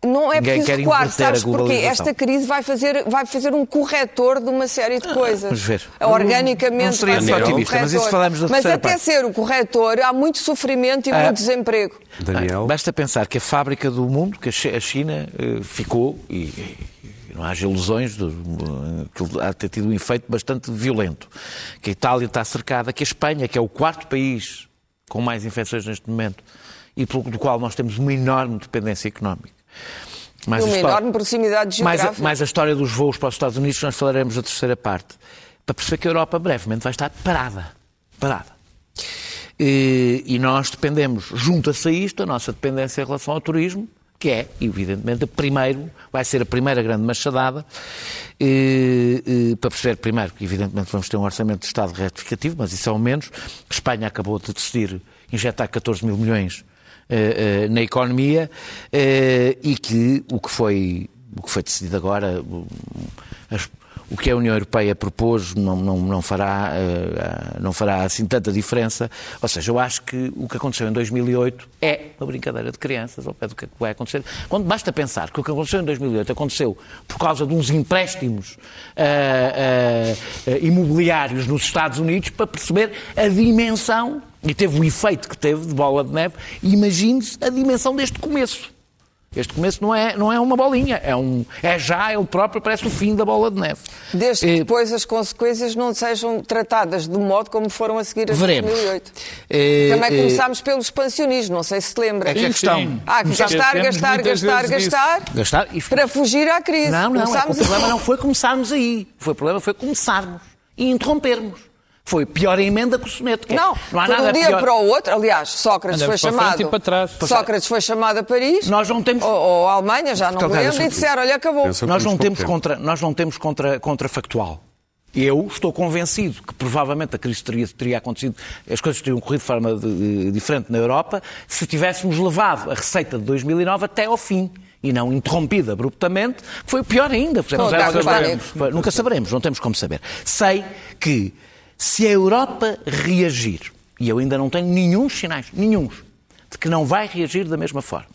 não é Ninguém preciso recuar, sabes porquê? Esta crise vai fazer, vai fazer um corretor de uma série de coisas. Vamos ver. Organicamente. Não seria ser otimista, mas isso falamos da Mas até parte. ser o corretor, há muito sofrimento e ah, muito desemprego. Daniel. Basta pensar que a fábrica do mundo, que a China uh, ficou, e, e, não haja ilusões, de, que há ter tido um efeito bastante violento, que a Itália está cercada, que a Espanha, que é o quarto país com mais infecções neste momento, e pelo do qual nós temos uma enorme dependência económica mais uma enorme proximidade geográfica. Mais a, mais a história dos voos para os Estados Unidos, nós falaremos da terceira parte. Para perceber que a Europa brevemente vai estar parada. Parada. E, e nós dependemos, junto-se a isto, a nossa dependência em relação ao turismo, que é, evidentemente, a primeiro, vai ser a primeira grande machadada, e, e, para perceber, primeiro, que evidentemente vamos ter um orçamento de Estado retificativo, mas isso é o menos. Espanha acabou de decidir injetar 14 mil milhões na economia e que o que foi, o que foi decidido agora, as, o que a União Europeia propôs não, não, não, fará, uh, não fará assim tanta diferença. Ou seja, eu acho que o que aconteceu em 2008 é uma brincadeira de crianças, ao pé do que vai acontecer. Quando basta pensar que o que aconteceu em 2008 aconteceu por causa de uns empréstimos uh, uh, imobiliários nos Estados Unidos, para perceber a dimensão, e teve o efeito que teve de bola de neve, imagine-se a dimensão deste começo. Este começo não é, não é uma bolinha, é, um, é já ele próprio, parece o fim da bola de neve. Desde que depois as consequências não sejam tratadas do modo como foram a seguir a Veremos. 2008. É, Também começámos pelo expansionismo, não sei se te lembra. É que a questão. Ah, gastar, gastar, gastar, gastar, gastar e... para fugir à crise. Não, não, é, o problema não foi começarmos aí. O problema foi começarmos e interrompermos. Foi pior a emenda que o soneto. Não, não há nada de um dia pior. para o outro. Aliás, Sócrates Andamos foi chamado. Para trás. Sócrates foi chamado a Paris. Nós não temos. Ou, ou a Alemanha, já não me lembro, e disseram: olha, acabou. Nós não temos, contra, nós não temos contra, contrafactual. Eu estou convencido que provavelmente a crise teria, teria acontecido, as coisas teriam corrido de forma de, de, diferente na Europa se tivéssemos levado a receita de 2009 até ao fim e não interrompida abruptamente, foi pior ainda. Não, saberemos. nunca saberemos, não temos como saber. Sei que se a Europa reagir, e eu ainda não tenho nenhum sinais, nenhum, de que não vai reagir da mesma forma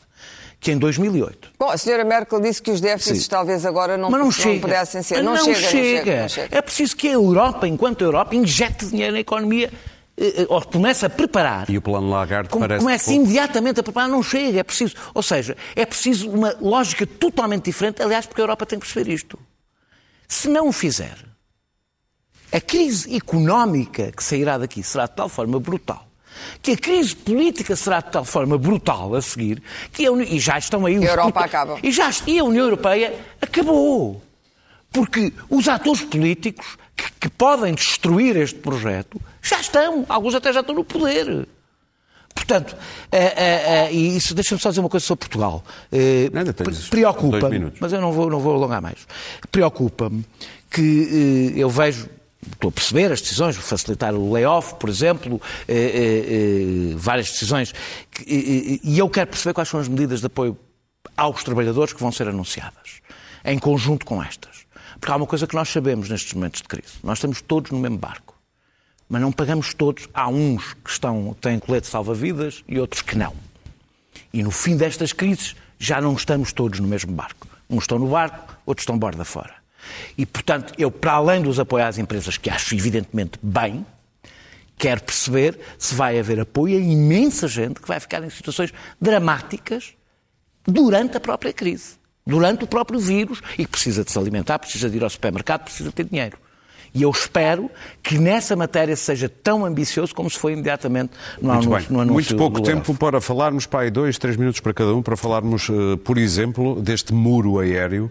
que em 2008. Bom, a senhora Merkel disse que os déficits Sim. talvez agora não, Mas não, não chega. pudessem ser. Não, não, chega, chega. não, chega, É preciso que a Europa, enquanto Europa, injete dinheiro na economia eh, eh, ou comece a preparar. E o plano Lagarde com, parece Comece imediatamente a preparar, não chega, é preciso. Ou seja, é preciso uma lógica totalmente diferente, aliás, porque a Europa tem que perceber isto. Se não o fizer, a crise económica que sairá daqui será de tal forma brutal que a crise política será de tal forma brutal a seguir que a União, e já estão aí os a Europa acaba. E, já, e a União Europeia acabou. Porque os atores políticos que, que, podem destruir este projeto já estão, alguns até já estão no poder. Portanto, uh, uh, uh, e isso deixa-me só dizer uma coisa sobre Portugal. Preocupa-me, mas eu não vou, não vou alongar mais. Preocupa-me que eu vejo estou a perceber as decisões, facilitar o layoff, por exemplo, eh, eh, eh, várias decisões, que, e eu quero perceber quais são as medidas de apoio aos trabalhadores que vão ser anunciadas, em conjunto com estas. Porque há uma coisa que nós sabemos nestes momentos de crise: nós estamos todos no mesmo barco, mas não pagamos todos. Há uns que estão, têm colete salva-vidas e outros que não. E no fim destas crises já não estamos todos no mesmo barco. Uns estão no barco, outros estão borda fora. E, portanto, eu, para além dos apoios às empresas, que acho evidentemente bem, quero perceber se vai haver apoio a imensa gente que vai ficar em situações dramáticas durante a própria crise, durante o próprio vírus e que precisa de se alimentar, precisa de ir ao supermercado, precisa de ter dinheiro. E eu espero que nessa matéria seja tão ambicioso como se foi imediatamente no, Muito anúncio, no anúncio. Muito pouco tempo para falarmos, pai, dois, três minutos para cada um, para falarmos, eh, por exemplo, deste muro aéreo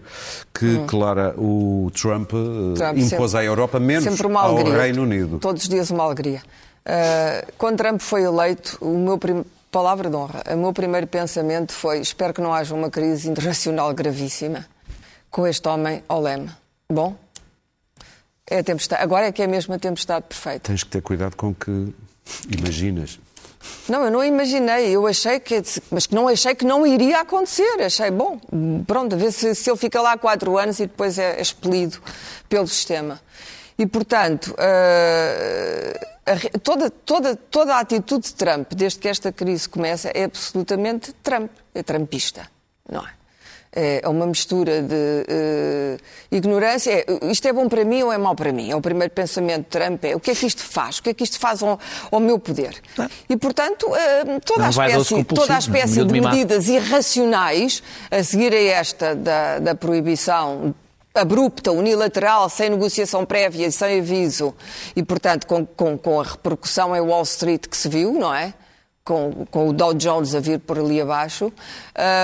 que, hum. Clara, o Trump, eh, Trump impôs sempre, à Europa, menos ao Reino Unido. Todos os dias uma alegria. Uh, quando Trump foi eleito, o meu prim... palavra de honra, o meu primeiro pensamento foi: espero que não haja uma crise internacional gravíssima com este homem ao leme. Bom, é a tempestade. Agora é que é mesmo a tempestade perfeita. Tens que ter cuidado com o que imaginas. Não, eu não imaginei. Eu achei que. Mas que não achei que não iria acontecer. Achei, bom, pronto, a ver se, se ele fica lá quatro anos e depois é, é expelido pelo sistema. E, portanto, uh, toda, toda, toda a atitude de Trump, desde que esta crise começa, é absolutamente Trump. É trumpista. Não é? É, é uma mistura de uh, ignorância. É, isto é bom para mim ou é mau para mim? É o primeiro pensamento de Trump. É o que é que isto faz? O que é que isto faz ao, ao meu poder? E, portanto, uh, toda, a espécie, toda a espécie de medidas irracionais a seguir a esta da, da proibição abrupta, unilateral, sem negociação prévia e sem aviso, e, portanto, com, com, com a repercussão em Wall Street que se viu, não é? Com, com o Dow Jones a vir por ali abaixo.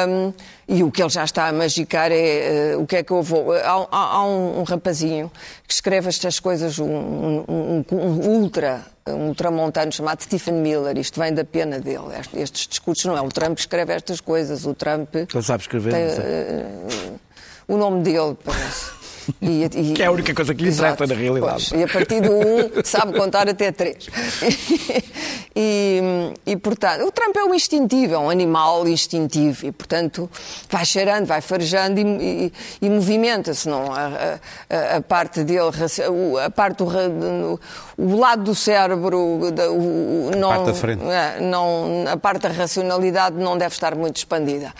Um, e o que ele já está a magicar é uh, o que é que eu vou. Há, há, há um, um, rapazinho que escreve estas coisas, um, um, um ultra, um ultramontano chamado Stephen Miller. Isto vem da pena dele. Estes discursos não é o Trump que escreve estas coisas. O Trump. Ele sabe escrever. Tem, uh, o nome dele, parece. E, e, que é a única coisa que lhe interessa na realidade. Pois, e a partir do 1 um, sabe contar até 3. e, e, portanto, o Trump é um instintivo, é um animal instintivo e, portanto, vai cheirando, vai farejando e, e movimenta-se. Não? A, a, a, parte dele, a parte do o lado do cérebro, o, não, a parte da frente. É, não, a parte da racionalidade não deve estar muito expandida.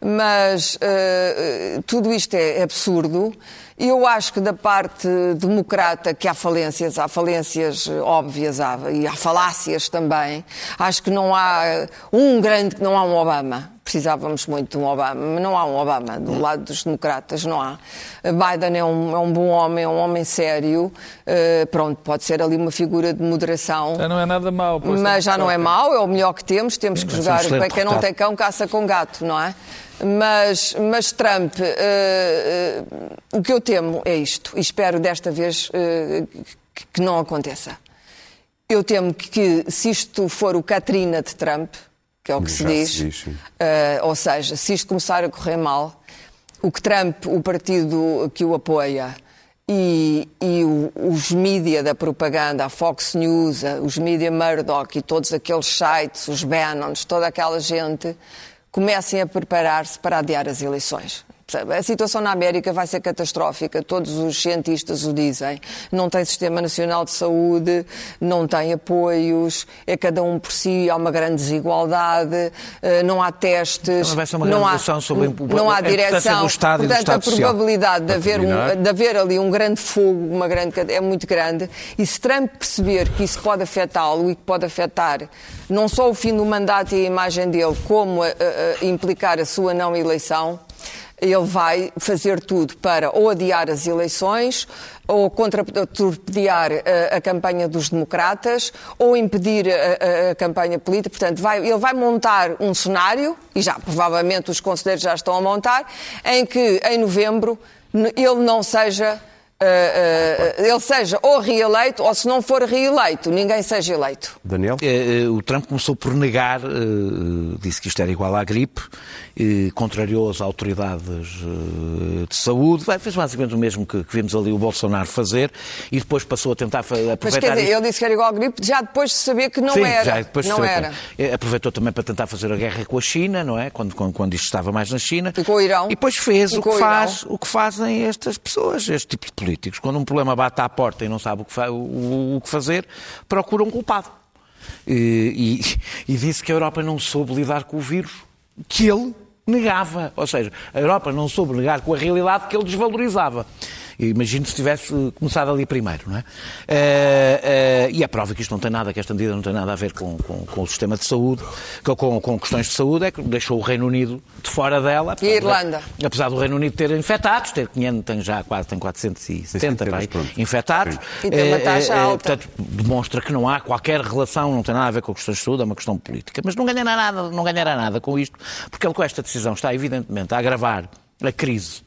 Mas uh, tudo isto é absurdo. Eu acho que da parte democrata que há falências, há falências óbvias há, e há falácias também. Acho que não há um grande, não há um Obama precisávamos muito de um Obama, mas não há um Obama do lado dos democratas, não há. Biden é um, é um bom homem, é um homem sério, uh, pronto, pode ser ali uma figura de moderação. Já não é nada mau. Mas já não é mau, é o melhor que temos, temos que jogar, para quem não tem cão, caça com gato, não é? Mas, mas Trump, uh, uh, o que eu temo é isto, e espero desta vez que, que não aconteça. Eu temo que, se isto for o Katrina de Trump, que é o que se diz. Se diz uh, ou seja, se isto começar a correr mal, o que Trump, o partido que o apoia, e, e o, os mídia da propaganda, a Fox News, os mídia Murdoch e todos aqueles sites, os Bannons, toda aquela gente, comecem a preparar-se para adiar as eleições. A situação na América vai ser catastrófica, todos os cientistas o dizem. Não tem sistema nacional de saúde, não tem apoios, é cada um por si, há uma grande desigualdade, eh, não há testes, não há, sobre não há direção. Do Estado Portanto, a probabilidade de haver, um, de haver ali um grande fogo uma grande, é muito grande. E se Trump perceber que isso pode afetá-lo e que pode afetar não só o fim do mandato e a imagem dele, como a, a, a implicar a sua não eleição, ele vai fazer tudo para ou adiar as eleições, ou contratorpedear a, eh, a campanha dos democratas, ou impedir a, a, a campanha política. Portanto, vai, ele vai montar um cenário, e já provavelmente os conselheiros já estão a montar, em que em novembro ele não seja uh, uh, ele seja ou reeleito ou se não for reeleito, ninguém seja eleito. Daniel? Uh, o Trump começou por negar, disse que isto era igual à gripe, contrariou as autoridades de saúde, fez basicamente o mesmo que, que, vimos ali o Bolsonaro fazer e depois passou a tentar aproveitar. Mas quer dizer, ele disse que era igual à gripe já depois de saber que não Sim, era. Já depois não era. Aproveitou também para tentar fazer a guerra com a China, não é? Quando, quando, quando isto estava mais na China. E com o Irão. E depois fez o que, faz, o que fazem estas pessoas, este tipo de política políticos, quando um problema bate à porta e não sabe o que, o, o que fazer, procuram um culpado. E, e, e disse que a Europa não soube lidar com o vírus, que ele negava. Ou seja, a Europa não soube ligar com a realidade que ele desvalorizava. Imagino se tivesse começado ali primeiro, não é? Uh, uh, e a prova que isto não tem nada, que esta medida não tem nada a ver com, com, com o sistema de saúde, com, com, questões de saúde, é que deixou o Reino Unido de fora dela. E a Irlanda. Apesar do Reino Unido ter infectados, ter 500, tem já quase tem 470 pai, infectados. E tem uma taxa uh, alta. Portanto, demonstra que não há qualquer relação, não tem nada a ver com questões de saúde, é uma questão política. Mas não ganhará nada, não ganhará nada com isto, porque ele com esta decisão está evidentemente a agravar a crise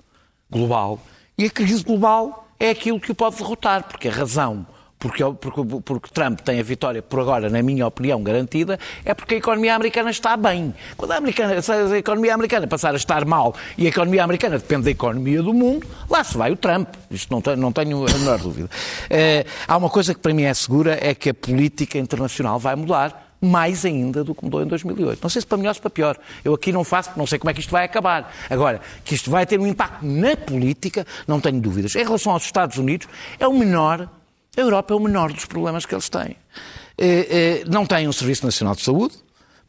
global e a crise global é aquilo que o pode derrotar, porque a razão porque, porque, porque, Trump tem a vitória, por agora, na minha opinião, garantida, é porque a economia americana está bem. Quando a, americana, se a economia americana passar a estar mal e a economia americana depende da economia do mundo, lá se vai o Trump. Isto não, tenho, não tenho a menor dúvida. É, há uma coisa que para mim é segura, é que a política internacional vai mudar mais ainda do que mudou em 2008. Não sei se para melhor ou se para pior. Eu aqui não faço, não sei como é que isto vai acabar. Agora, que isto vai ter um impacto na política, não tenho dúvidas. Em relação aos Estados Unidos, é o menor, a Europa é o menor dos problemas que eles têm. Eh, eh, não têm um Serviço Nacional de Saúde,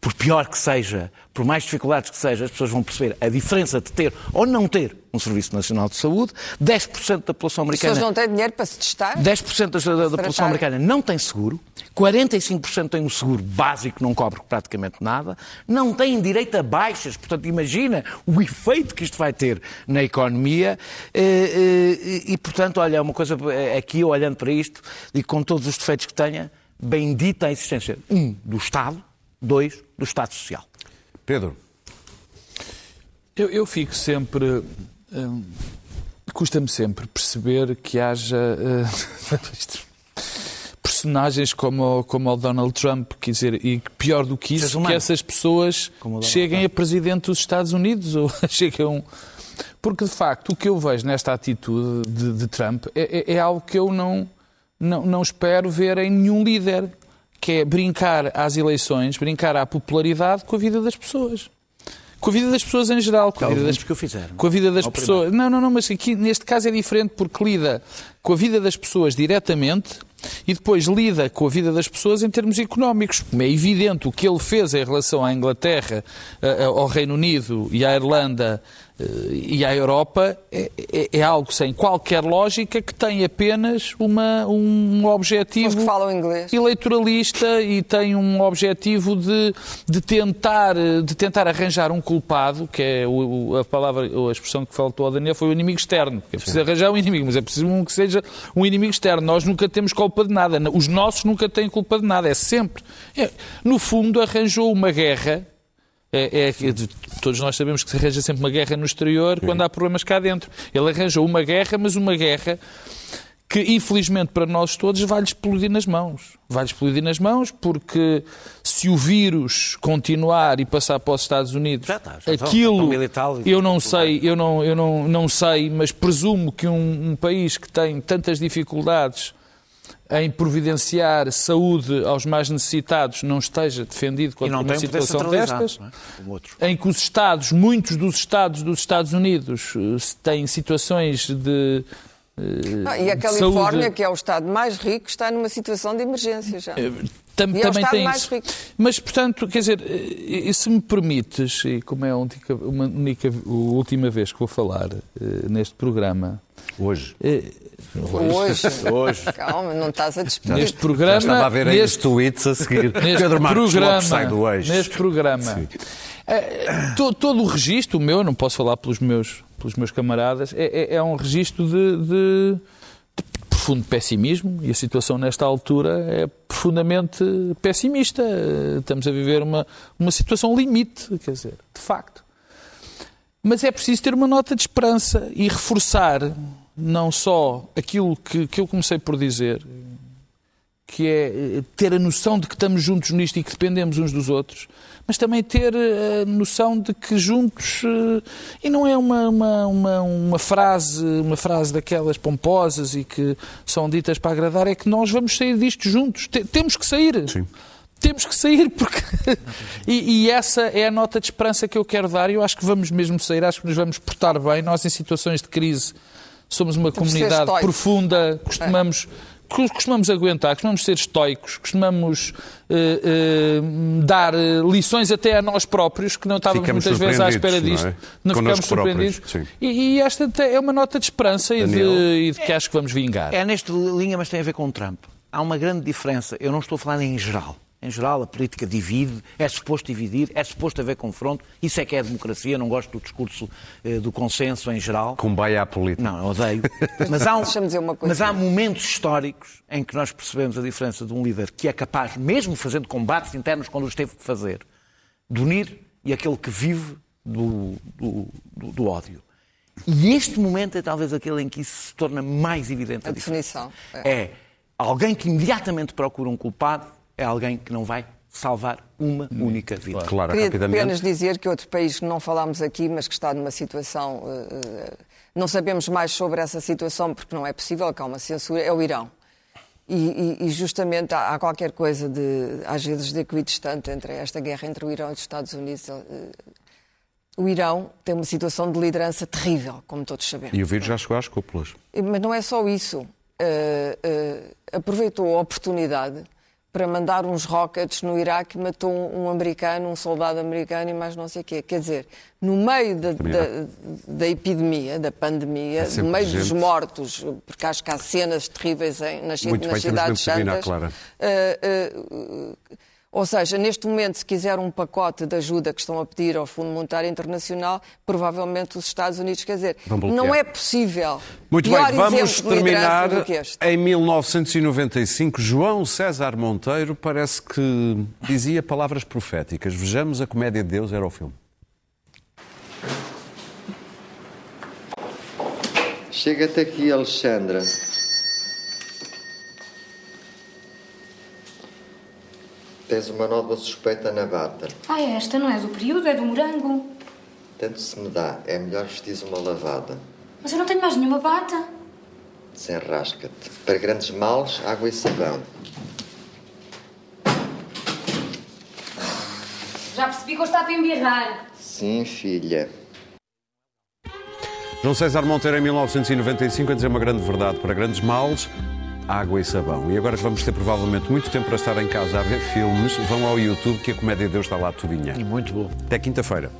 por pior que seja, por mais dificuldades que seja, as pessoas vão perceber a diferença de ter ou não ter um Serviço Nacional de Saúde. 10% da população americana. As pessoas não têm dinheiro para se testar? 10% da, da, da população americana não tem seguro. 45% têm um seguro básico, não cobre praticamente nada. Não têm direito a baixas. Portanto, imagina o efeito que isto vai ter na economia. E, e, e portanto, olha, uma coisa aqui, olhando para isto, e com todos os defeitos que tenha, bendita a existência, um, do Estado, dois, do Estado Social. Pedro. Eu, eu fico sempre. Hum, Custa-me sempre perceber que haja uh, personagens como, como o Donald Trump, quer dizer, e pior do que isso, que essas pessoas cheguem a presidente dos Estados Unidos ou cheguem Porque, de facto, o que eu vejo nesta atitude de, de Trump é, é, é, algo que eu não, não, não espero ver em nenhum líder, que é brincar às eleições, brincar à popularidade com a vida das pessoas. Com a vida das pessoas em geral. Com a vida das, que eu fizer, com a vida das pessoas. Não, não, não, mas aqui neste caso é diferente porque lida com a vida das pessoas diretamente e depois lida com a vida das pessoas em termos económicos. É evidente o que ele fez em relação à Inglaterra, ao Reino Unido e à Irlanda e à Europa é, é, é, algo sem qualquer lógica que tem apenas uma, um objetivo eleitoralista e tem um objetivo de, de, tentar, de tentar arranjar um culpado, que é o, a palavra, a expressão que faltou ao Daniel foi o inimigo externo. É preciso arranjar um inimigo, mas é preciso que seja um inimigo externo. Nós nunca temos culpa de nada. Os nossos nunca têm culpa de nada. É sempre. É, no fundo, arranjou uma guerra é, é, todos nós sabemos que se arranja sempre uma guerra no exterior quando há problemas cá dentro. Ele arranjou uma guerra, mas uma guerra que, infelizmente para nós todos, vai-lhe explodir nas mãos. Vai-lhe explodir nas mãos porque se o vírus continuar e passar para os Estados Unidos, já está, já aquilo, eu não sei, eu não, eu não, não sei, mas presumo que um, um país que tem tantas dificuldades em providenciar saúde aos mais necessitados não esteja defendido contra uma situação destas, é? em que os Estados, muitos dos Estados dos Estados Unidos, eh, têm situações de ah, e a Califórnia, saúde... que é o Estado mais rico, está numa situação de emergência já. Eh, tam, e é também tem isso. Rico. Mas, portanto, quer dizer, se me permites, e como é a única, uma única, a última vez que vou falar uh, neste programa. Hoje. Uh, Hoje. Hoje. Calma, não estás a despedir. Neste programa. Já estava a ver aí neste, tweets a seguir. Neste Pedro Marcos programa, sai do eixo. Neste programa. É, todo, todo, o registro, o meu, não posso falar pelos meus, pelos meus camaradas, é, é, é um registro de, de, de, profundo pessimismo e a situação nesta altura é profundamente pessimista. Estamos a viver uma, uma situação limite, quer dizer, de facto. Mas é preciso ter uma nota de esperança e reforçar não só aquilo que, que eu comecei por dizer, que é ter a noção de que estamos juntos nisto e que dependemos uns dos outros, mas também ter eh, a noção de que juntos eh, e não é uma, uma, uma, uma, frase uma frase daquelas pomposas e que são ditas para agradar é que nós vamos sair disto juntos. Temos que sair. Sim. temos que sair porque e, e, essa é a nota de esperança que eu quero dar e eu acho que vamos mesmo sair acho que nos vamos portar bem. Nós em situações de crise somos uma comunidade profunda, costumamos, costumamos aguentar, costumamos ser estoicos, costumamos uh, uh, dar lições até a nós próprios, que não estávamos ficamos muitas vezes à espera disto. Não, é? não ficamos surpreendidos. E, e, esta é uma nota de esperança e de, e de, que acho que vamos vingar. É, é nesta linha, mas tem a ver com o Trump. Há uma grande diferença. Eu não estou a falar em geral. Em geral, a política divide, é suposto dividir, é suposto haver confronto. Isso é que é a democracia. Não gosto do discurso eh, do consenso em geral. Combaia a política. Não, odeio. Mas há, um, mas há momentos históricos em que nós percebemos a diferença de um líder que é capaz, mesmo fazendo combates internos quando os teve que fazer, de unir e aquele que vive do, do, do, do ódio. E este momento é talvez aquele em que isso se torna mais evidente. A, a definição. É. é alguém que imediatamente procura um culpado é alguém que não vai salvar uma única vida. Claro, Queria rapidamente. apenas dizer que outro país que não falámos aqui, mas que está numa situação. Uh, não sabemos mais sobre essa situação porque não é possível, que há uma censura, é o Irão. E, e, e justamente há, há, qualquer coisa de, às vezes, de equidistante entre esta guerra entre o Irão e os Estados Unidos. Uh, o Irão tem uma situação de liderança terrível, como todos sabemos. E o vírus já chegou às cúpulas. Mas não é só isso. Uh, aproveitou a oportunidade para mandar uns rockets no Iraque, matou um americano, um soldado americano e mais não sei o quê. Quer dizer, no meio da, da, da epidemia, da pandemia, é no meio gente... dos mortos, porque acho que há cenas terríveis em, nas, nas cidades santas, uh, uh, uh, ou seja, neste momento, se quiser um pacote de ajuda que estão a pedir ao Fundo Monetário Internacional, provavelmente os Estados Unidos, quer dizer, não é possível. Muito bem, vamos terminar em 1995. João César Monteiro parece que dizia palavras proféticas. Vejamos a comédia de Deus, era o filme. Chega-te aqui, Alexandra. Tens uma nova suspeita na bata. Ah, é esta não é do período, é do morango. Tanto se me dá, é melhor vestir uma lavada. Mas eu não tenho mais nenhuma bata. Desenrasca-te. Para grandes males, água e sabão. Já percebi que eu estava a embirrar. Sim, filha. João César Monteiro, em 1995, a dizer uma grande verdade para grandes males, água e sabão. E agora que vamos ter provavelmente muito tempo para estar em casa a ver filmes, vão ao YouTube que a Comédia de Deus está lá tudinha. E muito bom. Até quinta-feira.